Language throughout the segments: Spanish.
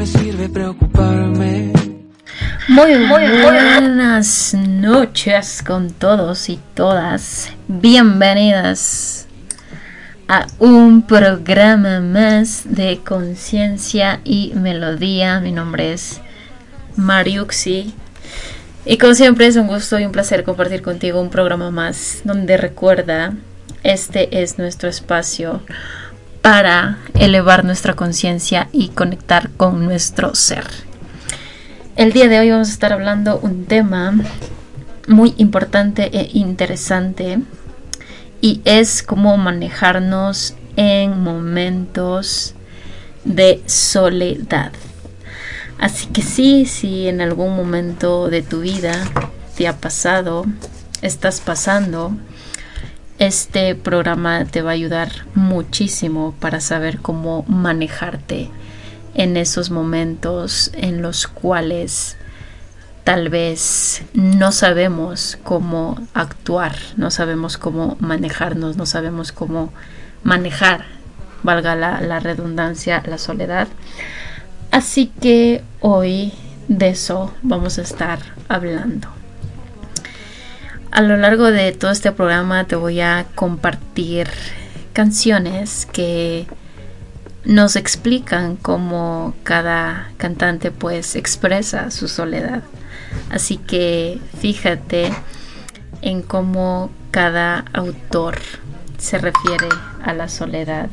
me sirve preocuparme? Muy, muy buenas noches con todos y todas. Bienvenidas a un programa más de conciencia y melodía. Mi nombre es Mariuxi. Y como siempre es un gusto y un placer compartir contigo un programa más donde recuerda, este es nuestro espacio para elevar nuestra conciencia y conectar con nuestro ser. El día de hoy vamos a estar hablando un tema muy importante e interesante y es cómo manejarnos en momentos de soledad. Así que sí, si en algún momento de tu vida te ha pasado, estás pasando, este programa te va a ayudar muchísimo para saber cómo manejarte en esos momentos en los cuales tal vez no sabemos cómo actuar, no sabemos cómo manejarnos, no sabemos cómo manejar, valga la, la redundancia, la soledad. Así que hoy de eso vamos a estar hablando. A lo largo de todo este programa te voy a compartir canciones que nos explican cómo cada cantante pues expresa su soledad. Así que fíjate en cómo cada autor se refiere a la soledad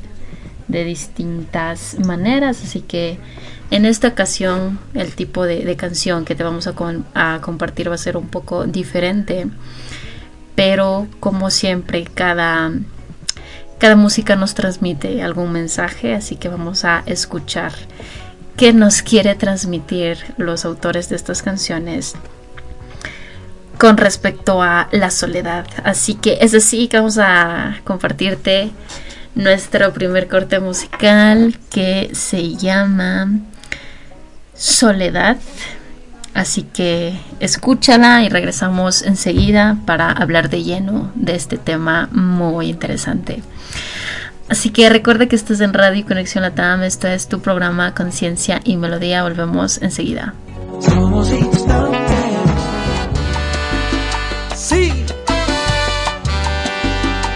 de distintas maneras. Así que en esta ocasión el tipo de, canción que te vamos a, compartir va a ser un poco diferente, pero como siempre cada, cada música nos transmite algún mensaje, así que vamos a escuchar qué nos quiere transmitir los autores de estas canciones con respecto a la soledad. Así que es así que vamos a compartirte nuestro primer corte musical que se llama Soledad. Así que escúchala y regresamos enseguida para hablar de lleno de este tema muy interesante. Así que recuerda que estás en Radio Conexión Latam. Esto es tu programa Conciencia y Melodía. Volvemos enseguida. Sí.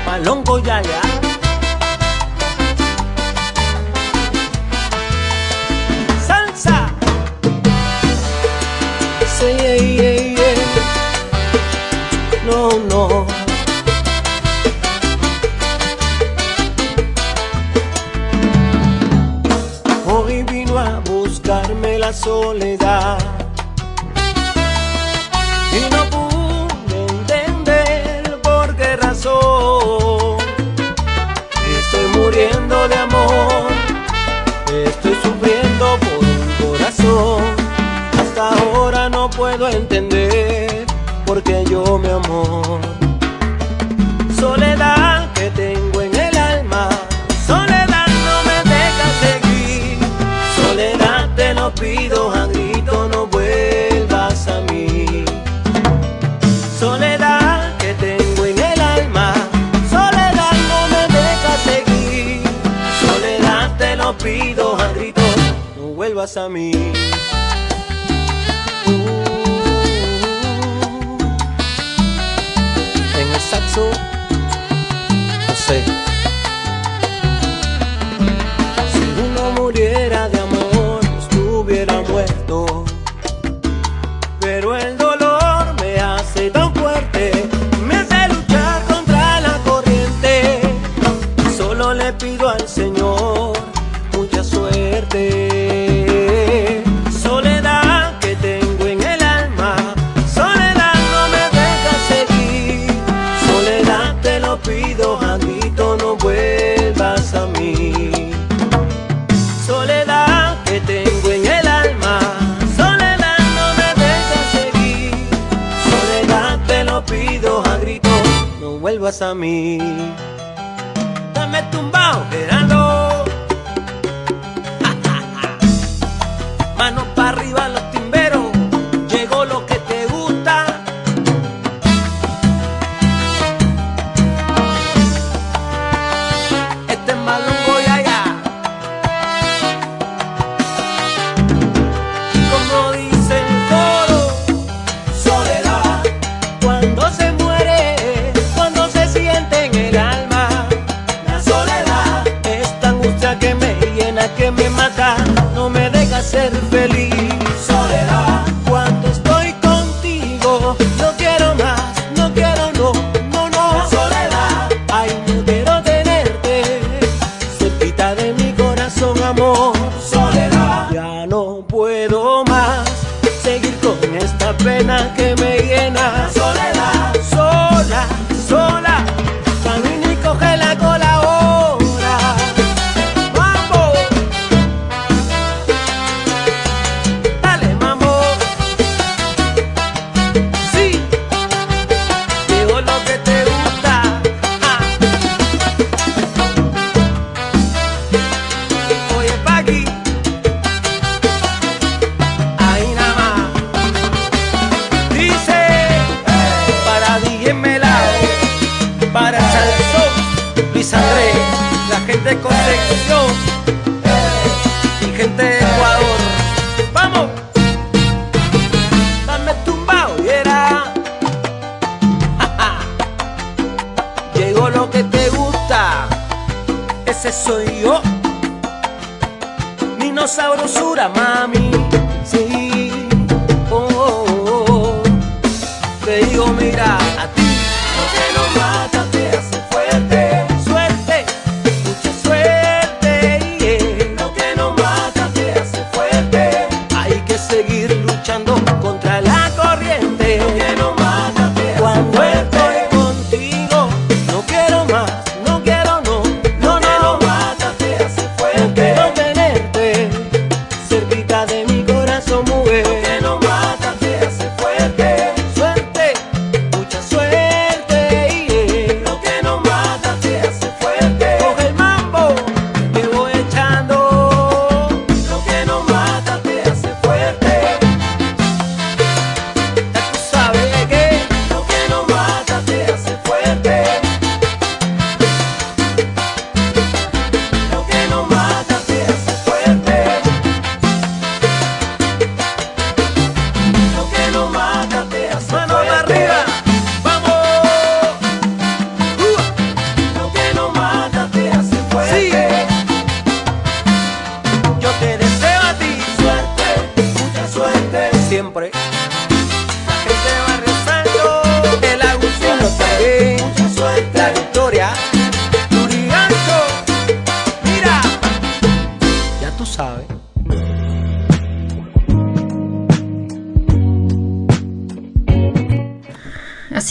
Malongo ya Hoy vino a buscarme la soledad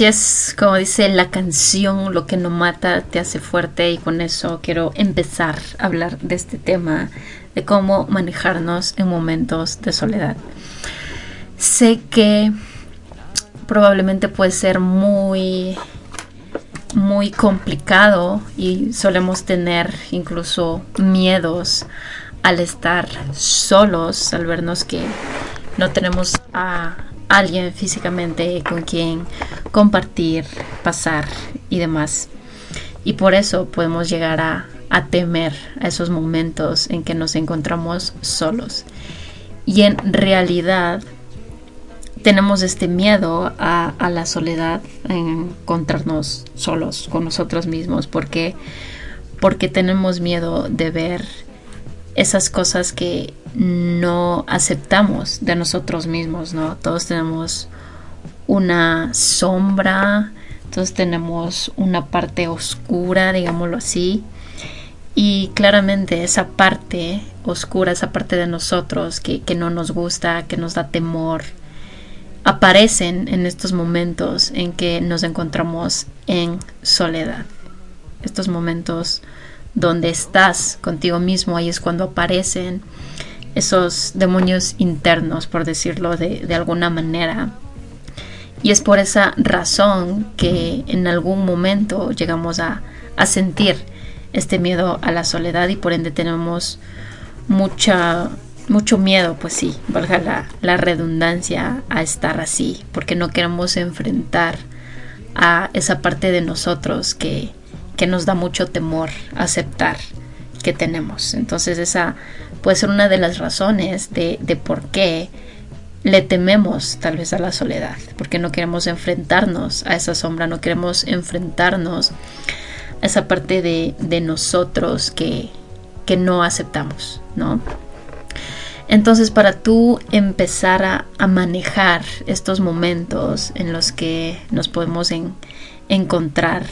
Así es, como dice la canción, lo que no mata te hace fuerte y con eso quiero empezar a hablar de este tema, de cómo manejarnos en momentos de soledad. Sé que probablemente puede ser muy muy complicado y solemos tener incluso miedos al estar solos, al vernos que no tenemos a alguien físicamente con quien compartir, pasar y demás. Y por eso podemos llegar a, temer a esos momentos en que nos encontramos solos. Y en realidad tenemos este miedo a, a, la soledad, en encontrarnos solos con nosotros mismos, porque, porque tenemos miedo de ver esas cosas que no aceptamos de nosotros mismos, ¿no? Todos tenemos una sombra, todos tenemos una parte oscura, digámoslo así, y claramente esa parte oscura, esa parte de nosotros que, que no nos gusta, que nos da temor, aparecen en estos momentos en que nos encontramos en soledad. Estos momentos donde estás contigo mismo, ahí es cuando aparecen esos demonios internos, por decirlo de, alguna manera. Y es por esa razón que en algún momento llegamos a, a sentir este miedo a la soledad y por ende tenemos mucha mucho miedo, pues sí, valga la, la, redundancia, a estar así, porque no queremos enfrentar a esa parte de nosotros que, que nos da mucho temor aceptar que tenemos. Entonces esa puede ser una de las razones de, de por qué le tememos tal vez a la soledad, porque no queremos enfrentarnos a esa sombra, no queremos enfrentarnos a esa parte de, de nosotros que, que no aceptamos, ¿no? Entonces, para tú empezar a, manejar estos momentos en los que nos podemos encontrar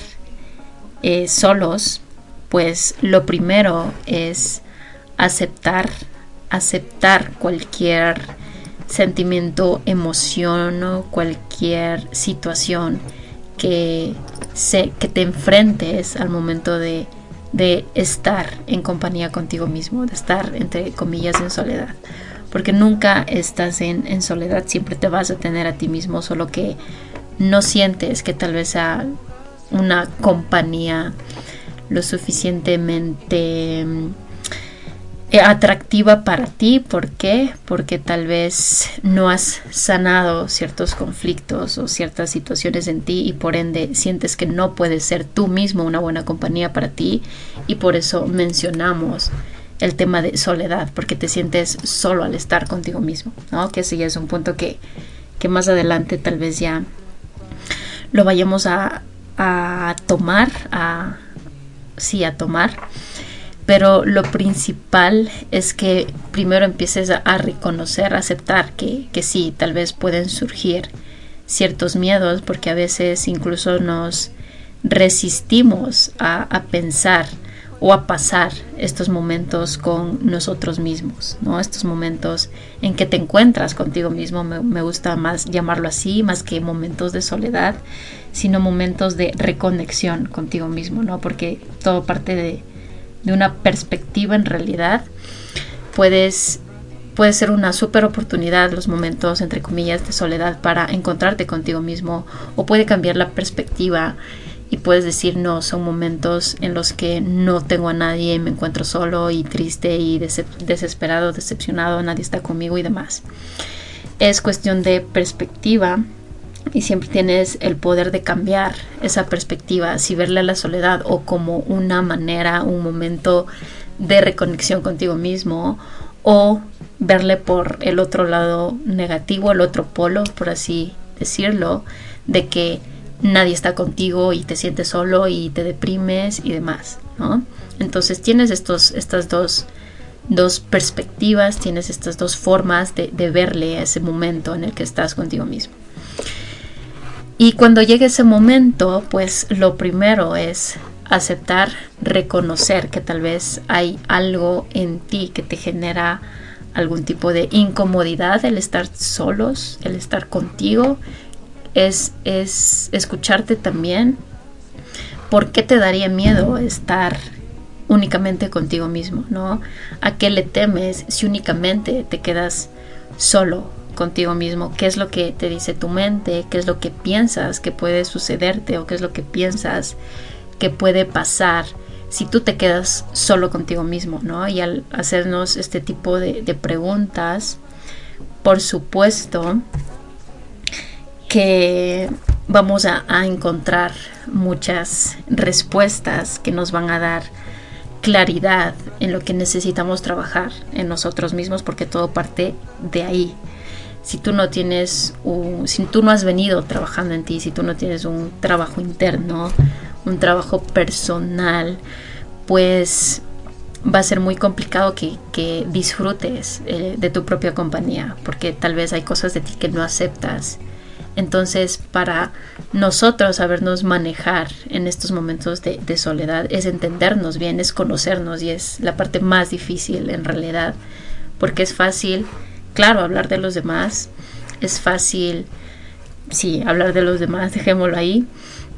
eh, solos, pues lo primero es aceptar, aceptar cualquier sentimiento, emoción o cualquier situación que, se, que te enfrentes al momento de de estar en compañía contigo mismo, de estar, entre comillas, en soledad. Porque nunca estás en, soledad, siempre te vas a tener a ti mismo, solo que no sientes que tal vez sea una compañía lo suficientemente eh, atractiva para ti. ¿Por qué? Porque tal vez no has sanado ciertos conflictos o ciertas situaciones en ti y por ende sientes que no puedes ser tú mismo una buena compañía para ti y por eso mencionamos el tema de soledad, porque te sientes solo al estar contigo mismo, ¿no? Que ya es un punto que, que más adelante tal vez ya lo vayamos a, a tomar, a, sí, a tomar pero lo principal es que primero empieces a, reconocer, a aceptar que, que, sí, tal vez pueden surgir ciertos miedos, porque a veces incluso nos resistimos a, pensar o a pasar estos momentos con nosotros mismos, ¿no? Estos momentos en que te encuentras contigo mismo, me, me gusta más llamarlo así, más que momentos de soledad, sino momentos de reconexión contigo mismo, ¿no? Porque todo parte de, de una perspectiva en realidad, puedes puede ser una super oportunidad los momentos entre comillas de soledad para encontrarte contigo mismo o puede cambiar la perspectiva y puedes decir no, son momentos en los que no tengo a nadie, me encuentro solo y triste y desesperado, decepcionado, nadie está conmigo y demás. Es cuestión de perspectiva y siempre tienes el poder de cambiar esa perspectiva, si verle a la soledad o como una manera, un momento de reconexión contigo mismo o verle por el otro lado negativo, el otro polo, por así decirlo, de que nadie está contigo y te sientes solo y te deprimes y demás, ¿no? Entonces tienes estos, estas dos, dos perspectivas, tienes estas dos formas de, de verle a ese momento en el que estás contigo mismo. Y cuando llegue ese momento, pues lo primero es aceptar, reconocer que tal vez hay algo en ti que te genera algún tipo de incomodidad, el estar solos, el estar contigo, es, es escucharte también. ¿Por qué te daría miedo estar únicamente contigo mismo? ¿No? ¿A qué le temes si únicamente te quedas solo contigo mismo, qué es lo que te dice tu mente, qué es lo que piensas que puede sucederte o qué es lo que piensas que puede pasar si tú te quedas solo contigo mismo, ¿no? Y al hacernos este tipo de, preguntas, por supuesto que vamos a, a encontrar muchas respuestas que nos van a dar claridad en lo que necesitamos trabajar en nosotros mismos porque todo parte de ahí si tú no tienes si tú no has venido trabajando en ti, si tú no tienes un trabajo interno, un trabajo personal, pues va a ser muy complicado que, disfrutes eh, de tu propia compañía, porque tal vez hay cosas de ti que no aceptas. Entonces, para nosotros sabernos manejar en estos momentos de, soledad es entendernos bien, es conocernos y es la parte más difícil en realidad, porque es fácil claro, hablar de los demás es fácil, sí, hablar de los demás, dejémoslo ahí,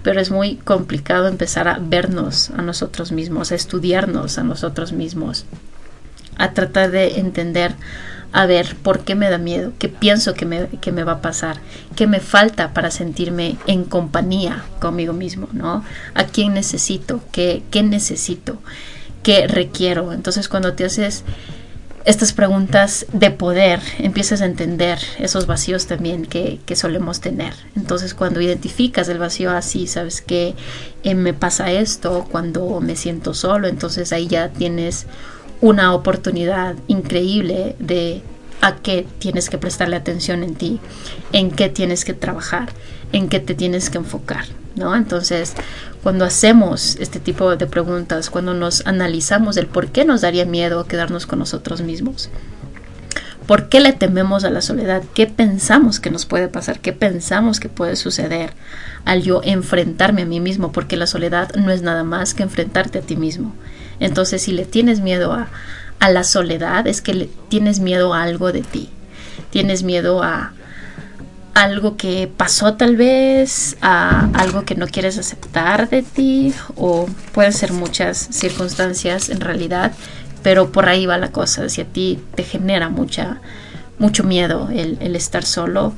pero es muy complicado empezar a vernos a nosotros mismos, a estudiarnos a nosotros mismos, a tratar de entender, a ver, ¿por qué me da miedo? ¿Qué pienso que me, que me va a pasar? ¿Qué me falta para sentirme en compañía conmigo mismo? ¿no? ¿A quién necesito? ¿Qué, qué necesito? ¿Qué requiero? Entonces cuando te haces estas preguntas de poder empiezas a entender esos vacíos también que, solemos tener. Entonces cuando identificas el vacío así, sabes que eh, me pasa esto cuando me siento solo, entonces ahí ya tienes una oportunidad increíble de a qué tienes que prestarle atención en ti, en qué tienes que trabajar, en qué te tienes que enfocar, ¿no? Entonces, cuando hacemos este tipo de preguntas, cuando nos analizamos el por qué nos daría miedo quedarnos con nosotros mismos, ¿Por qué le tememos a la soledad? ¿Qué pensamos que nos puede pasar? ¿Qué pensamos que puede suceder al yo enfrentarme a mí mismo? Porque la soledad no es nada más que enfrentarte a ti mismo. Entonces, si le tienes miedo a, a la soledad, es que le tienes miedo a algo de ti. Tienes miedo a algo que pasó tal vez, a algo que no quieres aceptar de ti, o pueden ser muchas circunstancias en realidad pero por ahí va la cosa. Si a ti te genera mucha, mucho miedo el, estar solo,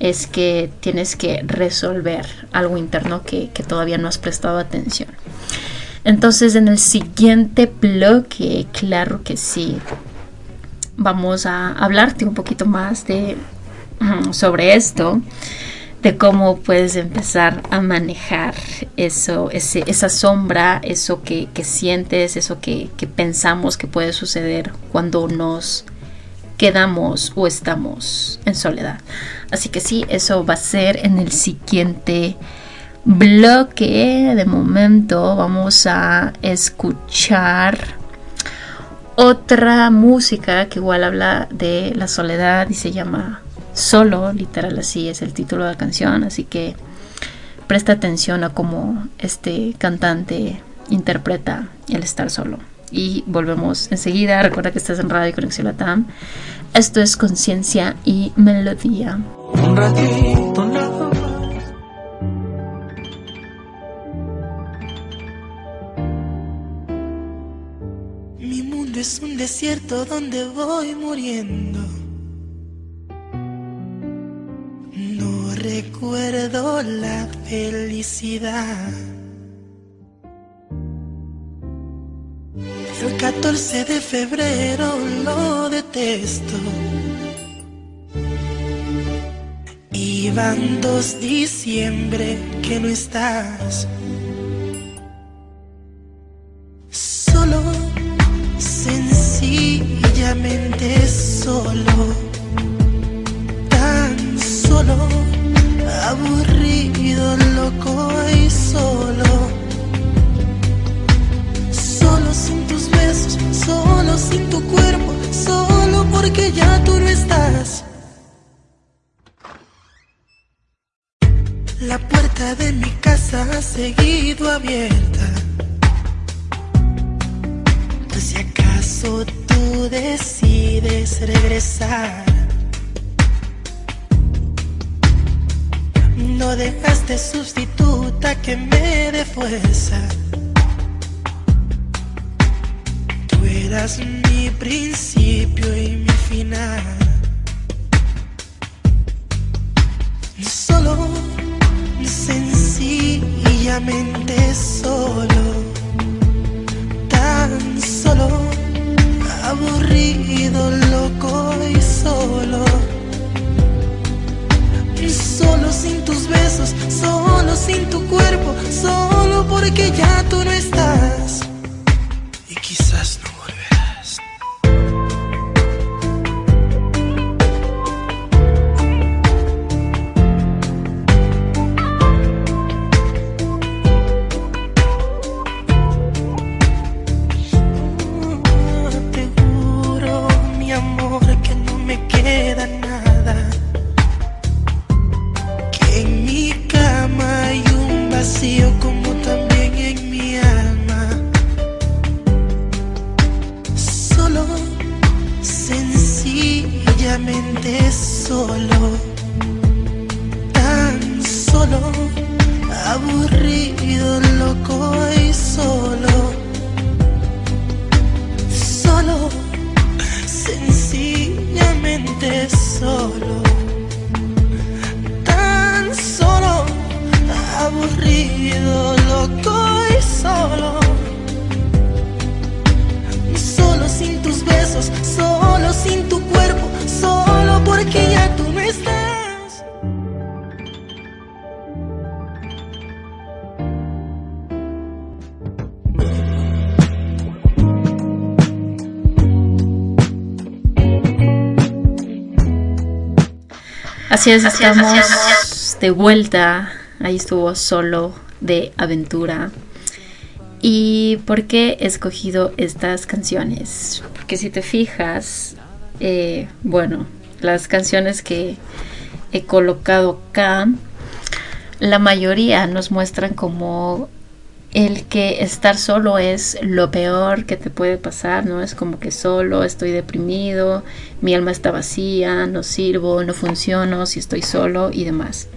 es que tienes que resolver algo interno que, todavía no has prestado atención. Entonces en el siguiente bloque, claro que sí, vamos a hablarte un poquito más de sobre esto de cómo puedes empezar a manejar eso, esa sombra, eso que, sientes, eso que, que, pensamos que puede suceder cuando nos quedamos o estamos en soledad. Así que sí, eso va a ser en el siguiente bloque. De momento vamos a escuchar otra música que igual habla de la soledad y se llama Solo, literal así es el título de la canción, así que presta atención a cómo este cantante interpreta el estar solo. Y volvemos enseguida. Recuerda que estás en Radio Conexión Latam. Esto es conciencia y melodía. Un ratito nada Mi mundo es un desierto donde voy muriendo. Recuerdo la felicidad. El 14 de febrero lo detesto. Y van dos diciembre que no estás. Solo, sencillamente solo. Tan solo aburrido, loco y solo. Solo sin tus besos, solo sin tu cuerpo, solo porque ya tú no estás. La puerta de mi casa ha seguido abierta. Por si acaso tú decides regresar. No dejaste sustituta que me dé fuerza. Tú eras mi principio y mi final. Solo, sencillamente solo. Tan solo, aburrido, loco y solo Solo sin tus besos, solo sin tu cuerpo, solo porque ya tú no estás. Aburrido, loco y solo. Solo sin tus besos, solo sin tu cuerpo, solo porque ya tú no estás. Así es, estamos de vuelta Ahí estuvo solo de aventura. ¿Y por qué he escogido estas canciones? Porque si te fijas, eh, bueno, las canciones que he colocado acá, la mayoría nos muestran como el que estar solo es lo peor que te puede pasar, ¿no? Es como que solo estoy deprimido, mi alma está vacía, no sirvo, no funciono si estoy solo y demás.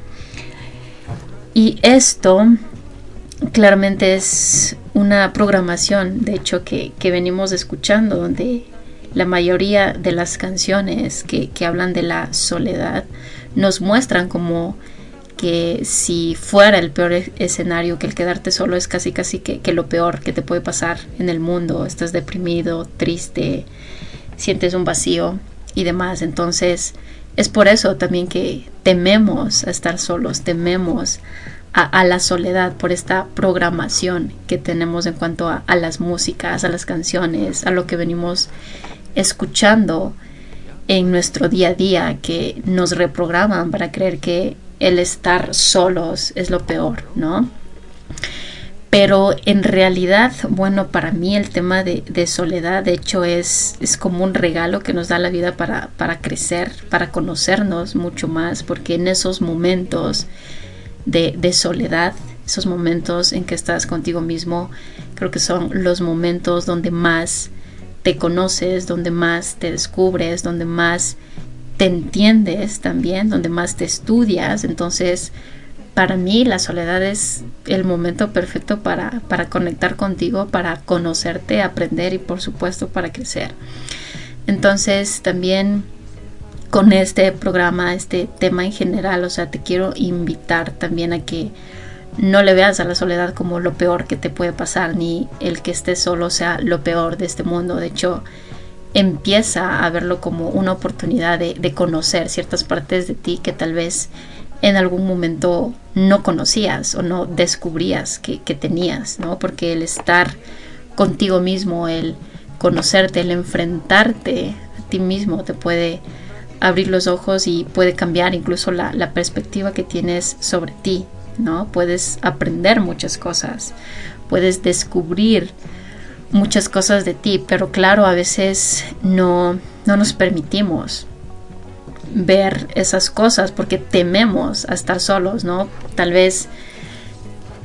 Y esto claramente es una programación, de hecho, que, venimos escuchando, donde la mayoría de las canciones que, que hablan de la soledad nos muestran como que si fuera el peor escenario, que el quedarte solo es casi casi que, que, lo peor que te puede pasar en el mundo, estás deprimido, triste, sientes un vacío y demás. Entonces es por eso también que tememos estar solos, tememos a, la soledad, por esta programación que tenemos en cuanto a, las músicas, a las canciones, a lo que venimos escuchando en nuestro día a día que nos reprograman para creer que el estar solos es lo peor, ¿no? Pero en realidad, bueno, para mí el tema de, soledad, de hecho, es, es, como un regalo que nos da la vida para, para, crecer, para conocernos mucho más, porque en esos momentos de, soledad, esos momentos en que estás contigo mismo, creo que son los momentos donde más te conoces, donde más te descubres, donde más te entiendes también, donde más te estudias. Entonces, para mí la soledad es el momento perfecto para, para conectar contigo, para conocerte, aprender y por supuesto para crecer. Entonces, también con este programa, este tema en general, o sea, te quiero invitar también a que no le veas a la soledad como lo peor que te puede pasar, ni el que estés solo sea lo peor de este mundo. De hecho, empieza a verlo como una oportunidad de, conocer ciertas partes de ti que tal vez en algún momento no conocías o no descubrías que, tenías, ¿no? Porque el estar contigo mismo, el conocerte, el enfrentarte a ti mismo te puede abrir los ojos y puede cambiar incluso la, perspectiva que tienes sobre ti, ¿no? Puedes aprender muchas cosas, puedes descubrir muchas cosas de ti, pero claro, a veces no, no nos permitimos ver esas cosas porque tememos a estar solos, ¿no? Tal vez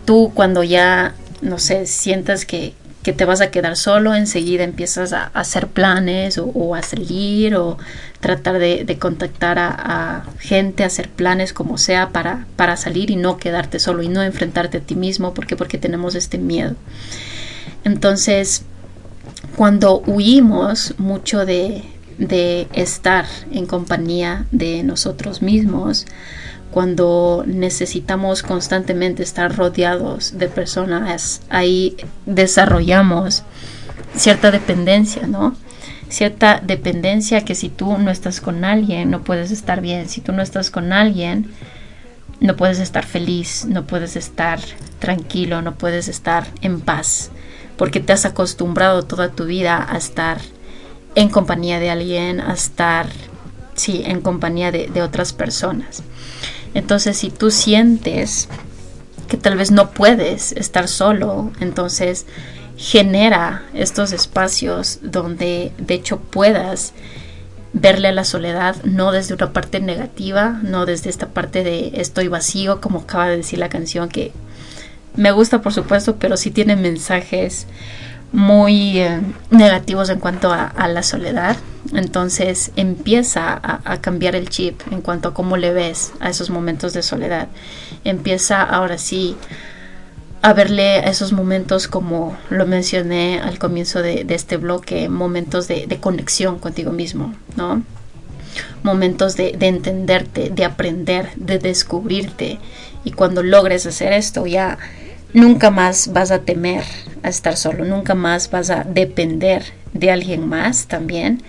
tú cuando ya, no sé, sientas que, que te vas a quedar solo, enseguida empiezas a, hacer planes o, a salir o tratar de, contactar a, gente, hacer planes como sea para, para salir y no quedarte solo y no enfrentarte a ti mismo porque, porque tenemos este miedo. Entonces, cuando huimos mucho de, estar en compañía de nosotros mismos, cuando necesitamos constantemente estar rodeados de personas, ahí desarrollamos cierta dependencia, ¿no? Cierta dependencia que si tú no estás con alguien, no puedes estar bien. Si tú no estás con alguien, no puedes estar feliz, no puedes estar tranquilo, no puedes estar en paz porque te has acostumbrado toda tu vida a estar en compañía de alguien, a estar, sí, en compañía de, de otras personas. Entonces, si tú sientes que tal vez no puedes estar solo, entonces genera estos espacios donde de hecho puedas verle a la soledad no desde una parte negativa, no desde esta parte de estoy vacío, como acaba de decir la canción, que me gusta por supuesto, pero sí tiene mensajes muy eh, negativos en cuanto a, la soledad. Entonces empieza a, cambiar el chip en cuanto a cómo le ves a esos momentos de soledad. Empieza ahora sí a verle a esos momentos como lo mencioné al comienzo de, este bloque, momentos de, conexión contigo mismo, ¿no? Momentos de, de entenderte, de aprender, de descubrirte. Y cuando logres hacer esto ya nunca más vas a temer a estar solo, nunca más vas a depender de alguien más también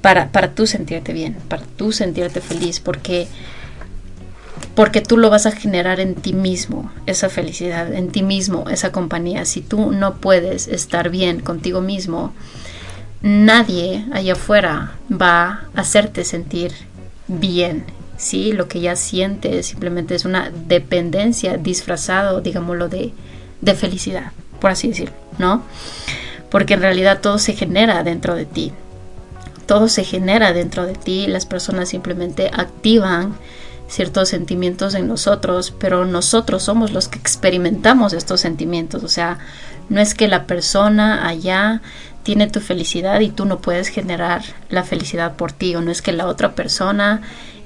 para, para tú sentirte bien, para tú sentirte feliz, porque, porque tú lo vas a generar en ti mismo, esa felicidad, en ti mismo, esa compañía. Si tú no puedes estar bien contigo mismo, nadie allá afuera va a hacerte sentir bien ¿sí? Lo que ya siente simplemente es una dependencia disfrazado, digámoslo, de, de felicidad, por así decirlo, ¿no? Porque en realidad todo se genera dentro de ti. todo se genera dentro de ti, las personas simplemente activan ciertos sentimientos en nosotros, pero nosotros somos los que experimentamos estos sentimientos, o sea, no es que la persona allá tiene tu felicidad y tú no puedes generar la felicidad por ti, o no es que la otra persona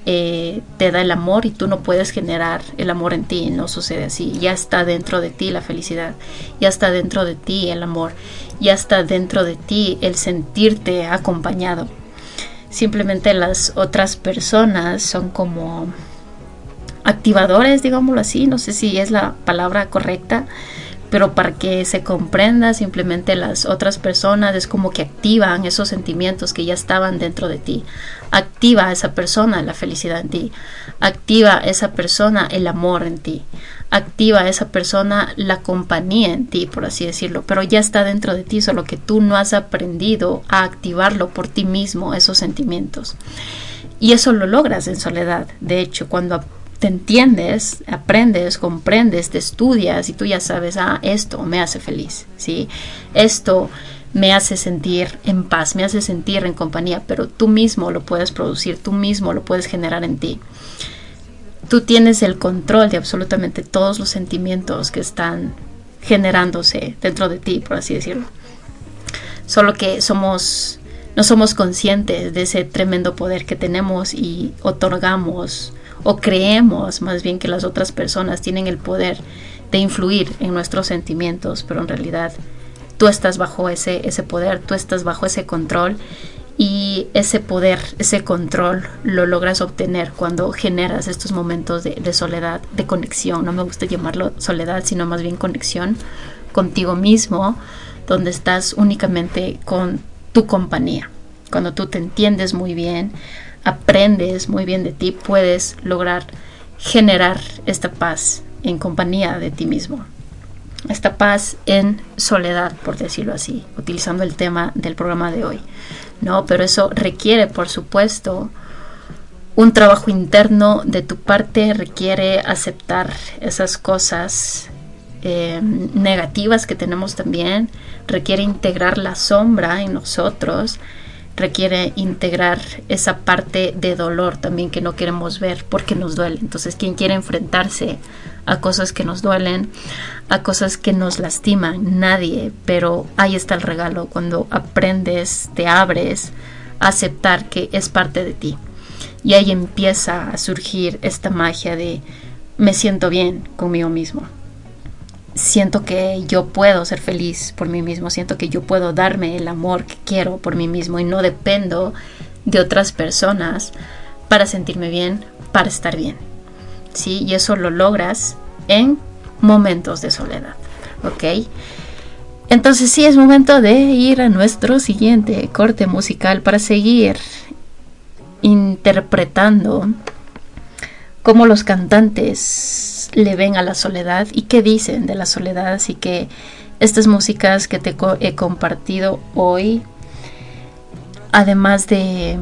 eh, te da el amor y tú no puedes generar el amor en ti, no sucede así, ya está dentro de ti la felicidad, ya está dentro de ti el amor, ya está dentro de ti el sentirte acompañado. Simplemente las otras personas son como activadores, digámoslo así, no sé si es la palabra correcta, pero para que se comprenda simplemente las otras personas es como que activan esos sentimientos que ya estaban dentro de ti. Activa esa persona la felicidad en ti. Activa esa persona el amor en ti. Activa esa persona la compañía en ti, por así decirlo. Pero ya está dentro de ti, solo que tú no has aprendido a activarlo por ti mismo, esos sentimientos. Y eso lo logras en soledad. De hecho, cuando te entiendes, aprendes, comprendes, te estudias y tú ya sabes, ah, esto me hace feliz, ¿sí? Esto me hace sentir en paz, me hace sentir en compañía, pero tú mismo lo puedes producir, tú mismo lo puedes generar en ti. Tú tienes el control de absolutamente todos los sentimientos que están generándose dentro de ti, por así decirlo. Solo que somos no somos conscientes de ese tremendo poder que tenemos y otorgamos o creemos más bien que las otras personas tienen el poder de influir en nuestros sentimientos, pero en realidad tú estás bajo ese, ese poder, tú estás bajo ese control y ese poder, ese control lo logras obtener cuando generas estos momentos de, de, soledad, de conexión. No me gusta llamarlo soledad, sino más bien conexión contigo mismo, donde estás únicamente con tu compañía. Cuando tú te entiendes muy bien, aprendes muy bien de ti, puedes lograr generar esta paz en compañía de ti mismo. Esta paz en soledad, por decirlo así, utilizando el tema del programa de hoy. No, pero eso requiere, por supuesto, un trabajo interno de tu parte, requiere aceptar esas cosas eh, negativas que tenemos también, requiere integrar la sombra en nosotros, requiere integrar esa parte de dolor también que no queremos ver porque nos duele. Entonces, quien quiere enfrentarse a cosas que nos duelen, a cosas que nos lastiman, nadie, pero ahí está el regalo cuando aprendes, te abres a aceptar que es parte de ti. Y ahí empieza a surgir esta magia de me siento bien conmigo mismo siento que yo puedo ser feliz por mí mismo, siento que yo puedo darme el amor que quiero por mí mismo y no dependo de otras personas para sentirme bien, para estar bien. ¿Sí? Y eso lo logras en momentos de soledad. ¿Ok? Entonces sí es momento de ir a nuestro siguiente corte musical para seguir interpretando cómo los cantantes le ven a la soledad y qué dicen de la soledad. Así que estas músicas que te he compartido hoy, además de,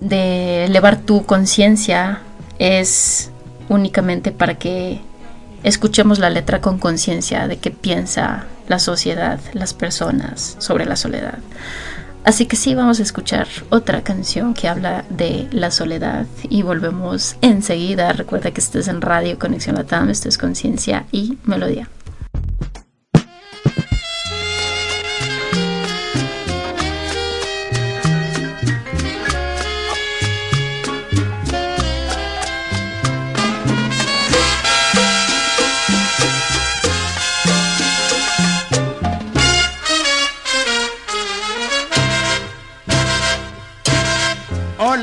de elevar tu conciencia, es únicamente para que escuchemos la letra con conciencia de qué piensa la sociedad, las personas sobre la soledad. Así que sí, vamos a escuchar otra canción que habla de la soledad y volvemos enseguida. Recuerda que estés en Radio Conexión Latam, esto es Conciencia y Melodía.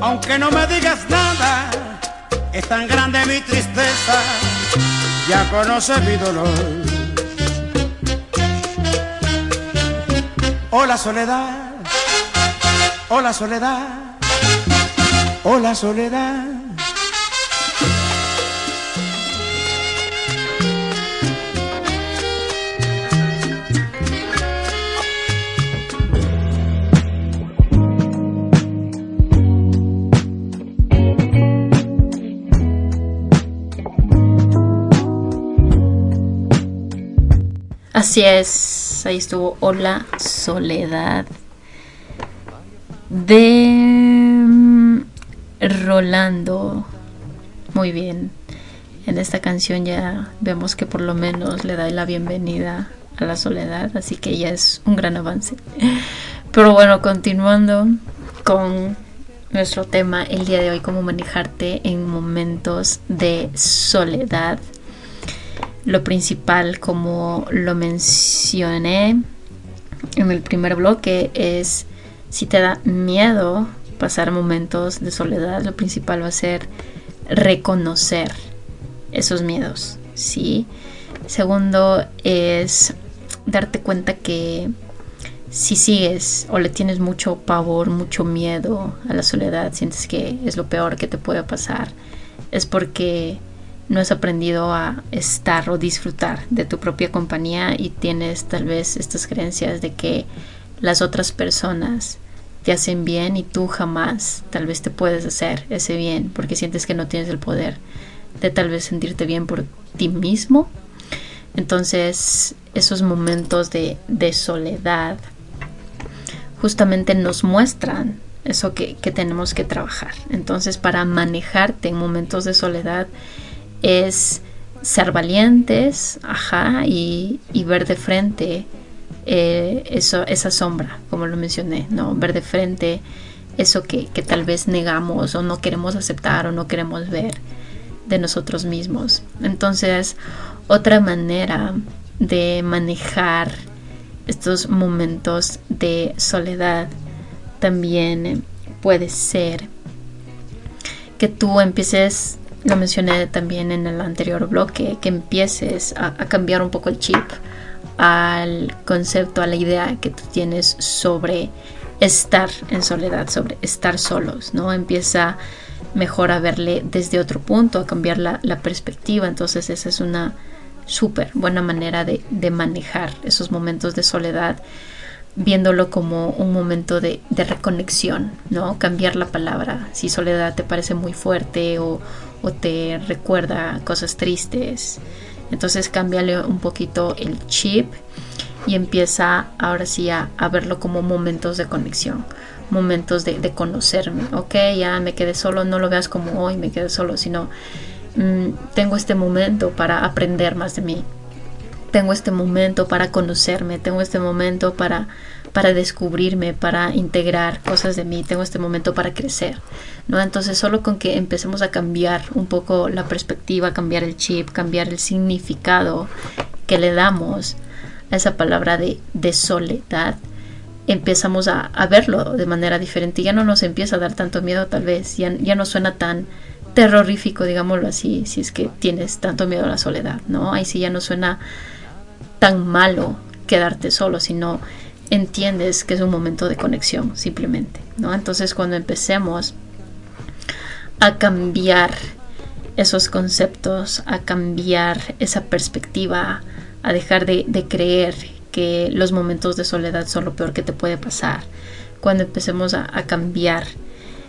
Aunque no me digas nada es tan grande mi tristeza, ya conoces mi dolor. Hola soledad, hola soledad, hola soledad. Así es, ahí estuvo Hola Soledad de mm, Rolando. Muy bien. En esta canción ya vemos que por lo menos le da la bienvenida a la soledad, así que ya es un gran avance. Pero bueno, continuando con nuestro tema el día de hoy, cómo manejarte en momentos de soledad lo principal, como lo mencioné en el primer bloque, es si te da miedo pasar momentos de soledad, lo principal va a ser reconocer esos miedos, ¿sí? Segundo es darte cuenta que si sigues o le tienes mucho pavor, mucho miedo a la soledad, sientes que es lo peor que te puede pasar, es porque no has aprendido a estar o disfrutar de tu propia compañía y tienes tal vez estas creencias de que las otras personas te hacen bien y tú jamás tal vez te puedes hacer ese bien porque sientes que no tienes el poder de tal vez sentirte bien por ti mismo. Entonces esos momentos de, de soledad justamente nos muestran eso que, que tenemos que trabajar. Entonces para manejarte en momentos de soledad, es ser valientes, ajá, y, ver de frente eh, eso, esa sombra, como lo mencioné, ¿no? Ver de frente eso que, que, tal vez negamos o no queremos aceptar o no queremos ver de nosotros mismos. Entonces, otra manera de manejar estos momentos de soledad también puede ser que tú empieces lo mencioné también en el anterior bloque, que empieces a, cambiar un poco el chip al concepto, a la idea que tú tienes sobre estar en soledad, sobre estar solos, ¿no? Empieza mejor a verle desde otro punto, a cambiar la, perspectiva. Entonces esa es una súper buena manera de, de, manejar esos momentos de soledad, viéndolo como un momento de, de, reconexión, ¿no? Cambiar la palabra. Si soledad te parece muy fuerte o, o te recuerda cosas tristes. Entonces cámbiale un poquito el chip y empieza ahora sí a, verlo como momentos de conexión, momentos de, conocerme. Ok, ya me quedé solo, no lo veas como hoy me quedé solo, sino mm, tengo este momento para aprender más de mí. Tengo este momento para conocerme, tengo este momento para, para descubrirme, para integrar cosas de mí, tengo este momento para crecer, ¿no? Entonces solo con que empecemos a cambiar un poco la perspectiva, cambiar el chip, cambiar el significado que le damos a esa palabra de, soledad, empezamos a, a, verlo de manera diferente. Ya no nos empieza a dar tanto miedo tal vez, ya, ya no suena tan terrorífico, digámoslo así, si es que tienes tanto miedo a la soledad, ¿no? Ahí sí ya no suena tan malo quedarte solo, sino entiendes que es un momento de conexión simplemente, ¿no? Entonces cuando empecemos a cambiar esos conceptos, a cambiar esa perspectiva, a dejar de, de creer que los momentos de soledad son lo peor que te puede pasar, cuando empecemos a, a cambiar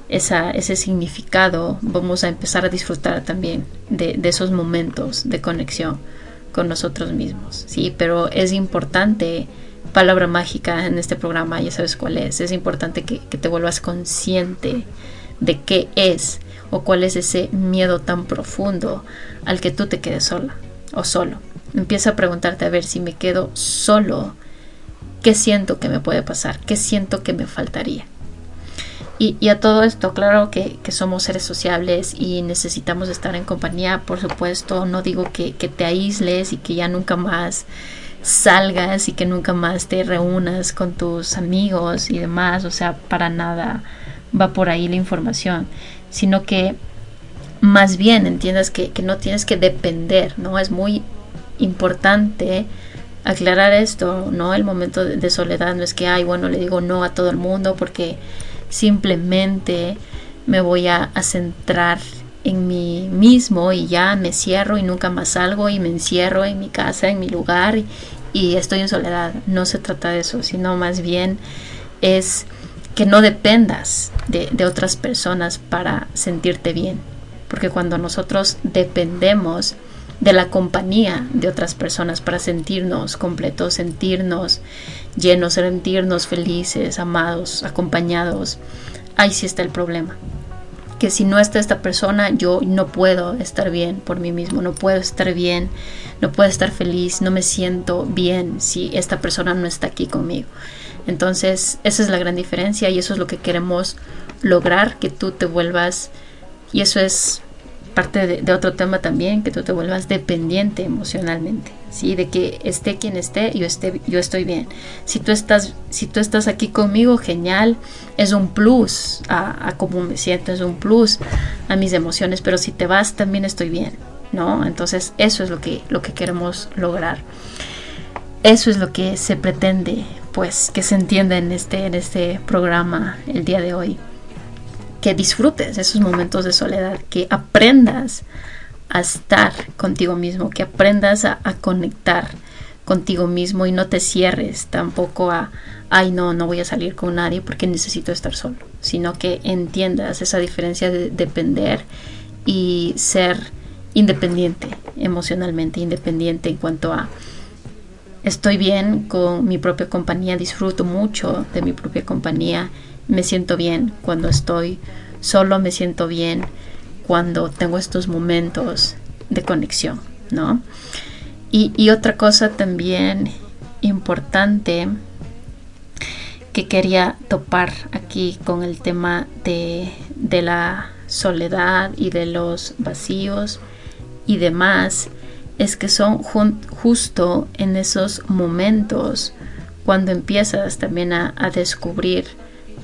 esa, ese significado, vamos a empezar a disfrutar también de, de, esos momentos de conexión con nosotros mismos, ¿sí? Pero es importante, palabra mágica en este programa, ya sabes cuál es, es importante que, te vuelvas consciente de qué es o cuál es ese miedo tan profundo al que tú te quedes sola o solo. Empieza a preguntarte a ver si me quedo solo, ¿qué siento que me puede pasar? ¿Qué siento que me faltaría? Y, a todo esto, claro que, que, somos seres sociables y necesitamos estar en compañía, por supuesto. No digo que, que, te aísles y que ya nunca más salgas y que nunca más te reúnas con tus amigos y demás. O sea, para nada va por ahí la información. Sino que más bien entiendas que, que no tienes que depender, ¿no? Es muy importante aclarar esto, ¿no? El momento de, soledad no es que, ay, bueno, le digo no a todo el mundo porque simplemente me voy a, a, centrar en mí mismo y ya me cierro y nunca más salgo y me encierro en mi casa, en mi lugar y, y estoy en soledad. No se trata de eso, sino más bien es que no dependas de, otras personas para sentirte bien. Porque cuando nosotros dependemos de la compañía de otras personas para sentirnos completos, sentirnos llenos, sentirnos felices, amados, acompañados. Ahí sí está el problema. Que si no está esta persona, yo no puedo estar bien por mí mismo, no puedo estar bien, no puedo estar feliz, no me siento bien si esta persona no está aquí conmigo. Entonces, esa es la gran diferencia y eso es lo que queremos lograr, que tú te vuelvas, y eso es parte de, otro tema también, que tú te vuelvas dependiente emocionalmente, ¿sí? De que esté quien esté, yo, esté, yo estoy bien. Si tú estás, si tú estás aquí conmigo, genial, es un plus a, a cómo me siento, es un plus a mis emociones, pero si te vas, también estoy bien, ¿no? Entonces, eso es lo que, lo que queremos lograr. Eso es lo que se pretende, pues, que se entienda en este, en este programa el día de hoy que disfrutes esos momentos de soledad, que aprendas a estar contigo mismo, que aprendas a, a, conectar contigo mismo y no te cierres tampoco a, ay no, no voy a salir con nadie porque necesito estar solo, sino que entiendas esa diferencia de depender y ser independiente emocionalmente, independiente en cuanto a estoy bien con mi propia compañía, disfruto mucho de mi propia compañía me siento bien cuando estoy solo, me siento bien cuando tengo estos momentos de conexión, ¿no? Y, otra cosa también importante que quería topar aquí con el tema de, de la soledad y de los vacíos y demás es que son justo en esos momentos cuando empiezas también a descubrir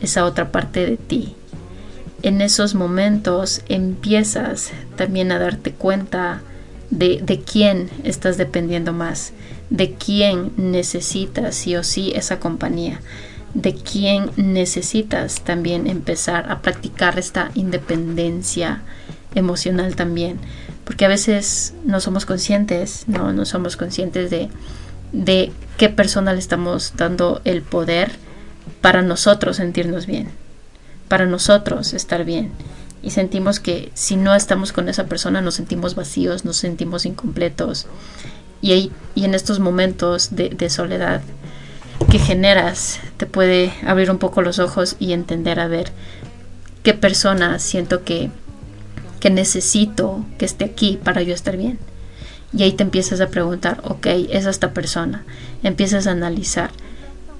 esa otra parte de ti. En esos momentos empiezas también a darte cuenta de, de quién estás dependiendo más, de quién necesitas sí o sí esa compañía, de quién necesitas también empezar a practicar esta independencia emocional también, porque a veces no somos conscientes, no, no somos conscientes de, de qué persona le estamos dando el poder para nosotros sentirnos bien, para nosotros estar bien. Y sentimos que si no estamos con esa persona nos sentimos vacíos, nos sentimos incompletos. Y, ahí, y en estos momentos de, de soledad que generas te puede abrir un poco los ojos y entender a ver qué persona siento que, que necesito que esté aquí para yo estar bien. Y ahí te empiezas a preguntar, ok, es esta persona. Empiezas a analizar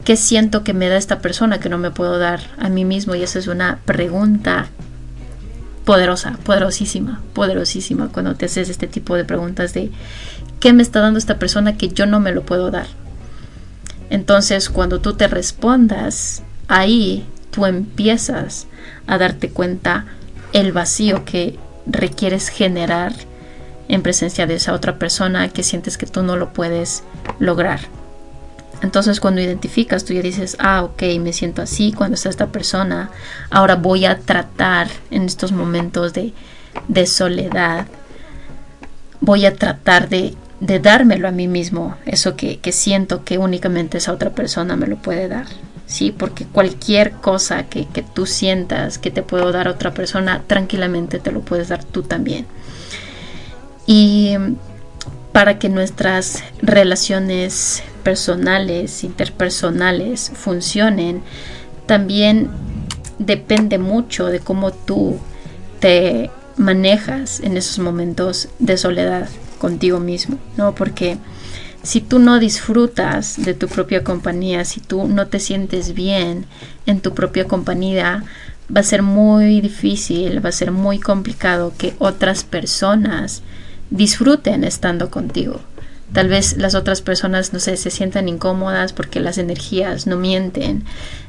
¿Qué siento que me da esta persona que no me puedo dar a mí mismo? Y esa es una pregunta poderosa, poderosísima, poderosísima cuando te haces este tipo de preguntas de ¿qué me está dando esta persona que yo no me lo puedo dar? Entonces cuando tú te respondas, ahí tú empiezas a darte cuenta el vacío que requieres generar en presencia de esa otra persona que sientes que tú no lo puedes lograr. Entonces cuando identificas, tú ya dices, ah, ok, me siento así cuando está esta persona. Ahora voy a tratar en estos momentos de, de soledad. Voy a tratar de, de, dármelo a mí mismo, eso que, que, siento que únicamente esa otra persona me lo puede dar. Sí, porque cualquier cosa que, que tú sientas que te puedo dar a otra persona, tranquilamente te lo puedes dar tú también. Y para que nuestras relaciones personales, interpersonales funcionen, también depende mucho de cómo tú te manejas en esos momentos de soledad contigo mismo, ¿no? Porque si tú no disfrutas de tu propia compañía, si tú no te sientes bien en tu propia compañía, va a ser muy difícil, va a ser muy complicado que otras personas disfruten estando contigo. Tal vez las otras personas, no sé, se sientan incómodas porque las energías no mienten.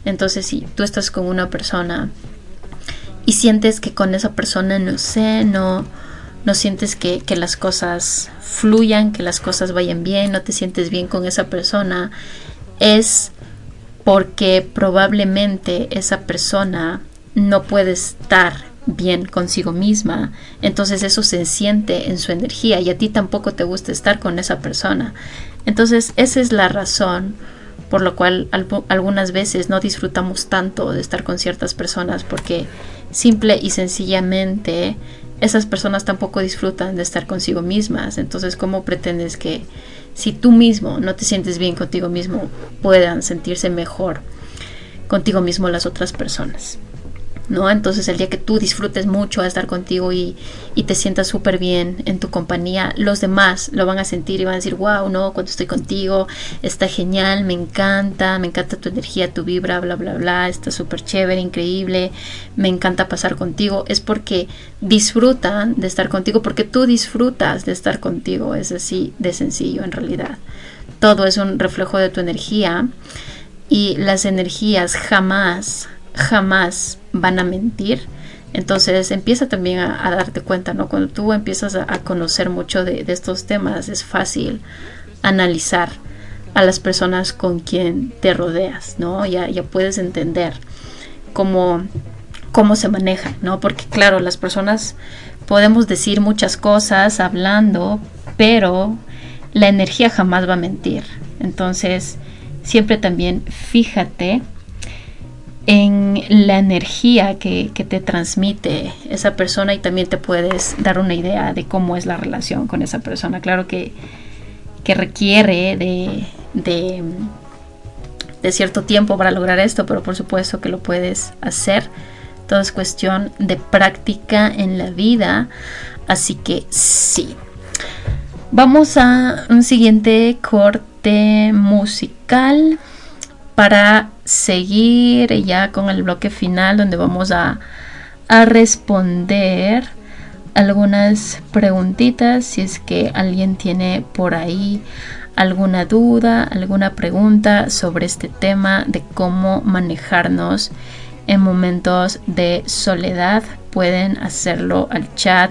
Entonces, si tú estás con una persona y sientes que con esa persona, no sé, no, no sientes que, que las cosas fluyan, que las cosas vayan bien, no te sientes bien con esa persona, es porque probablemente esa persona no puede estar bien consigo misma, entonces eso se siente en su energía y a ti tampoco te gusta estar con esa persona. Entonces esa es la razón por lo cual algunas veces no disfrutamos tanto de estar con ciertas personas porque simple y sencillamente esas personas tampoco disfrutan de estar consigo mismas. Entonces, ¿cómo pretendes que si tú mismo no te sientes bien contigo mismo, puedan sentirse mejor contigo mismo las otras personas? ¿No? Entonces el día que tú disfrutes mucho a estar contigo y, y te sientas súper bien en tu compañía, los demás lo van a sentir y van a decir, wow, no, cuando estoy contigo está genial, me encanta, me encanta tu energía, tu vibra, bla, bla, bla, está súper chévere, increíble, me encanta pasar contigo. Es porque disfrutan de estar contigo, porque tú disfrutas de estar contigo, es así de sencillo en realidad. Todo es un reflejo de tu energía y las energías jamás jamás van a mentir. Entonces empieza también a, darte cuenta, ¿no? Cuando tú empiezas a, conocer mucho de, estos temas, es fácil analizar a las personas con quien te rodeas, ¿no? Ya, ya puedes entender cómo, cómo se manejan, ¿no? Porque claro, las personas podemos decir muchas cosas hablando, pero la energía jamás va a mentir. Entonces, siempre también fíjate en la energía que, te transmite esa persona y también te puedes dar una idea de cómo es la relación con esa persona. Claro que, que requiere de, de, de, cierto tiempo para lograr esto, pero por supuesto que lo puedes hacer. Todo es cuestión de práctica en la vida, así que sí. Vamos a un siguiente corte musical para seguir ya con el bloque final donde vamos a, a responder algunas preguntitas si es que alguien tiene por ahí alguna duda, alguna pregunta sobre este tema de cómo manejarnos en momentos de soledad, pueden hacerlo al chat,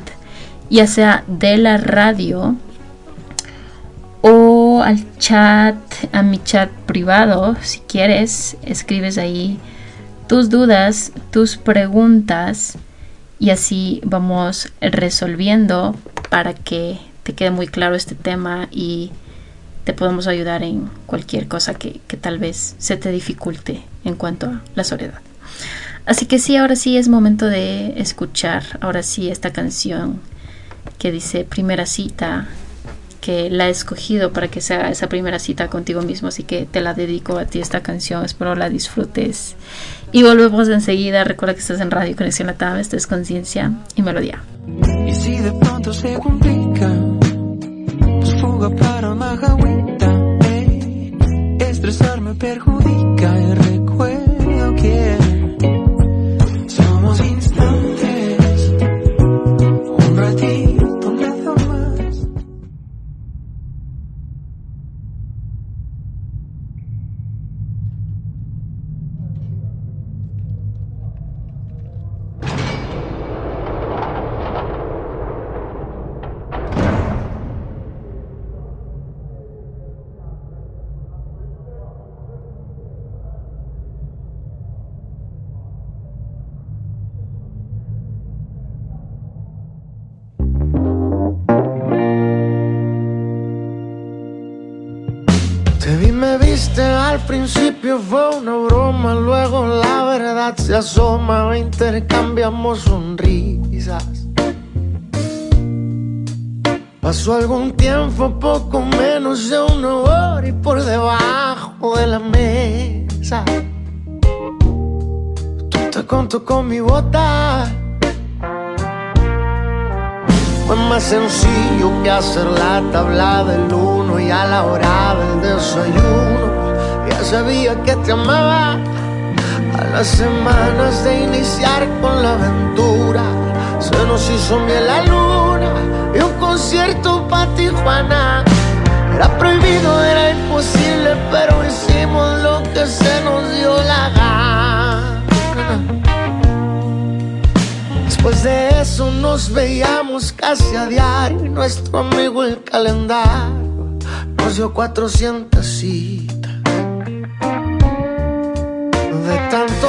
ya sea de la radio o al chat, a mi chat privado, si quieres, escribes ahí tus dudas, tus preguntas y así vamos resolviendo para que te quede muy claro este tema y te podemos ayudar en cualquier cosa que, que tal vez se te dificulte en cuanto a la soledad. Así que sí, ahora sí es momento de escuchar, ahora sí esta canción que dice primera cita que la he escogido para que sea esa primera cita contigo mismo, así que te la dedico a ti esta canción, espero la disfrutes. Y volvemos enseguida, recuerda que estás en Radio Conexión Latam, esto es Conciencia y Melodía. Y si de pronto se complica, pues fuga para una estresar me perjudica principio fue una broma, luego la verdad se asoma, intercambiamos sonrisas. Pasó algún tiempo, poco menos de una hora y por debajo de la mesa. Tú te conto con mi bota. Fue más sencillo que hacer la tabla del uno y a la hora del desayuno. Sabía que te amaba. A las semanas de iniciar con la aventura, se nos hizo miel la luna y un concierto para Tijuana. Era prohibido, era imposible, pero hicimos lo que se nos dio la gana. Después de eso nos veíamos casi a diario y nuestro amigo el calendario nos dio 400 citas.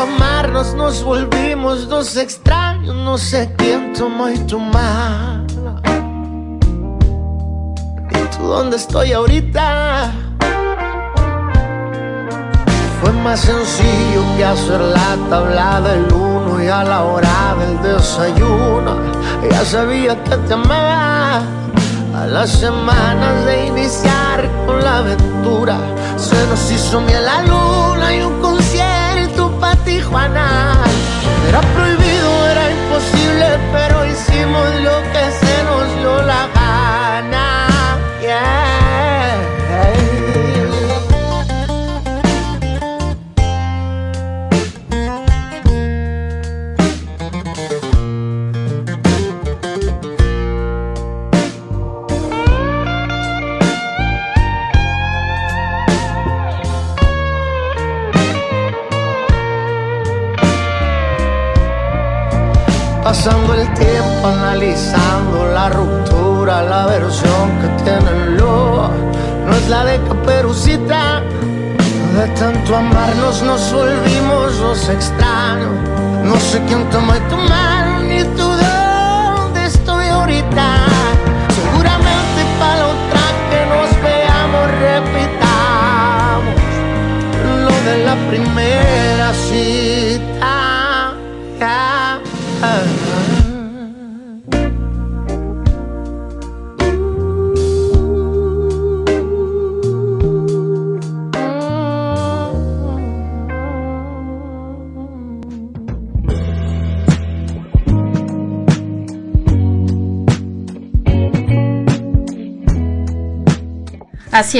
Amarnos nos volvimos dos extraños, no sé quién tomó y tomaba. ¿Y tú dónde estoy ahorita? Fue más sencillo que hacer la tabla del uno y a la hora del desayuno. Ya sabía que te amaba. A las semanas de iniciar con la aventura, se nos hizo miel la luna y un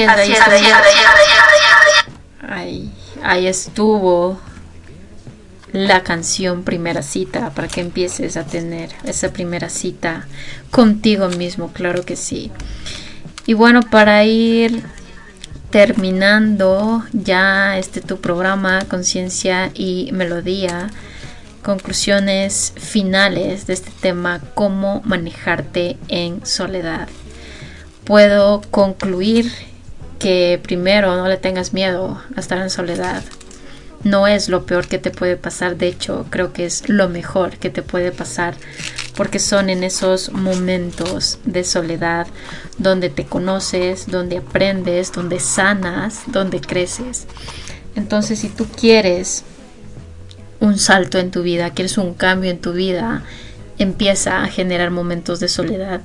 Ahí. Ahí, ahí estuvo la canción Primera Cita para que empieces a tener esa primera cita contigo mismo, claro que sí. Y bueno, para ir terminando ya este tu programa Conciencia y Melodía, conclusiones finales de este tema, cómo manejarte en soledad. Puedo concluir que primero no le tengas miedo a estar en soledad. No es lo peor que te puede pasar, de hecho creo que es lo mejor que te puede pasar porque son en esos momentos de soledad donde te conoces, donde aprendes, donde sanas, donde creces. Entonces si tú quieres un salto en tu vida, quieres un cambio en tu vida, empieza a generar momentos de soledad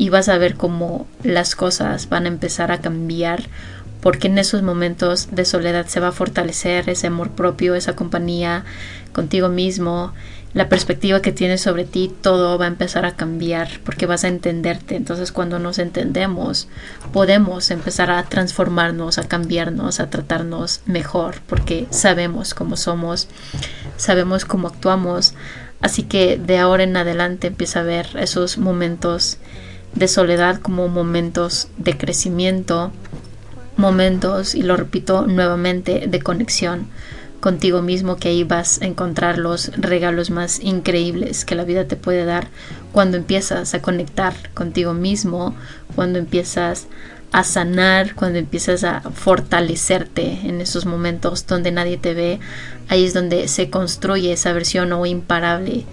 y vas a ver cómo las cosas van a empezar a cambiar porque en esos momentos de soledad se va a fortalecer ese amor propio, esa compañía contigo mismo, la perspectiva que tienes sobre ti, todo va a empezar a cambiar porque vas a entenderte. Entonces cuando nos entendemos, podemos empezar a transformarnos, a cambiarnos, a tratarnos mejor porque sabemos cómo somos, sabemos cómo actuamos. Así que de ahora en adelante empieza a ver esos momentos de soledad como momentos de crecimiento, momentos, y lo repito nuevamente, de conexión contigo mismo, que ahí vas a encontrar los regalos más increíbles que la vida te puede dar cuando empiezas a conectar contigo mismo, cuando empiezas a sanar, cuando empiezas a fortalecerte en esos momentos donde nadie te ve, ahí es donde se construye esa versión o imparable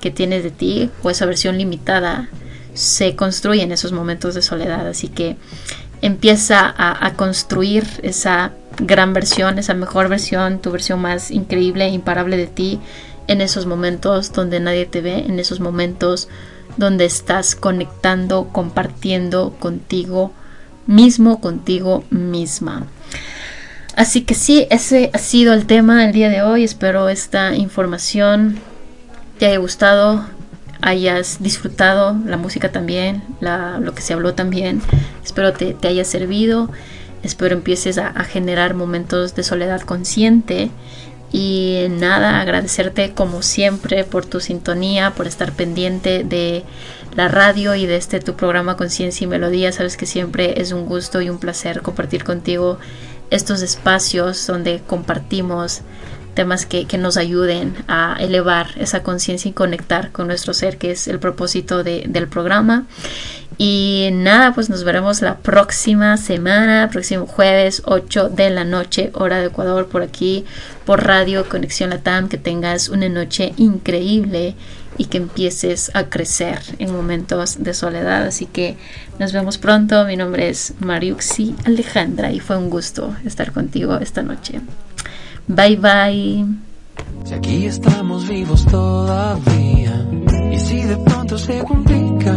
que tienes de ti o esa versión limitada se construye en esos momentos de soledad. Así que empieza a, construir esa gran versión, esa mejor versión, tu versión más increíble, imparable de ti en esos momentos donde nadie te ve, en esos momentos donde estás conectando, compartiendo contigo mismo, contigo misma. Así que sí, ese ha sido el tema del día de hoy. Espero esta información te haya gustado, hayas disfrutado la música también, lo que se habló también. Espero te, te haya servido. Espero empieces a, a generar momentos de soledad consciente y nada, agradecerte como siempre por tu sintonía, por estar pendiente de la radio y de este tu programa Conciencia y Melodía. Sabes que siempre es un gusto y un placer compartir contigo estos espacios donde compartimos temas que, nos ayuden a elevar esa conciencia y conectar con nuestro ser, que es el propósito del programa. Y nada, pues nos veremos la próxima semana, próximo jueves 8 de la noche, hora de Ecuador, por aquí, por Radio Conexión Latam. Que tengas una noche increíble y que empieces a crecer en momentos de soledad. Así que nos vemos pronto. Mi nombre es Mariuxi Alejandra y fue un gusto estar contigo esta noche. Bye bye. Si aquí estamos vivos todavía y si de pronto se complica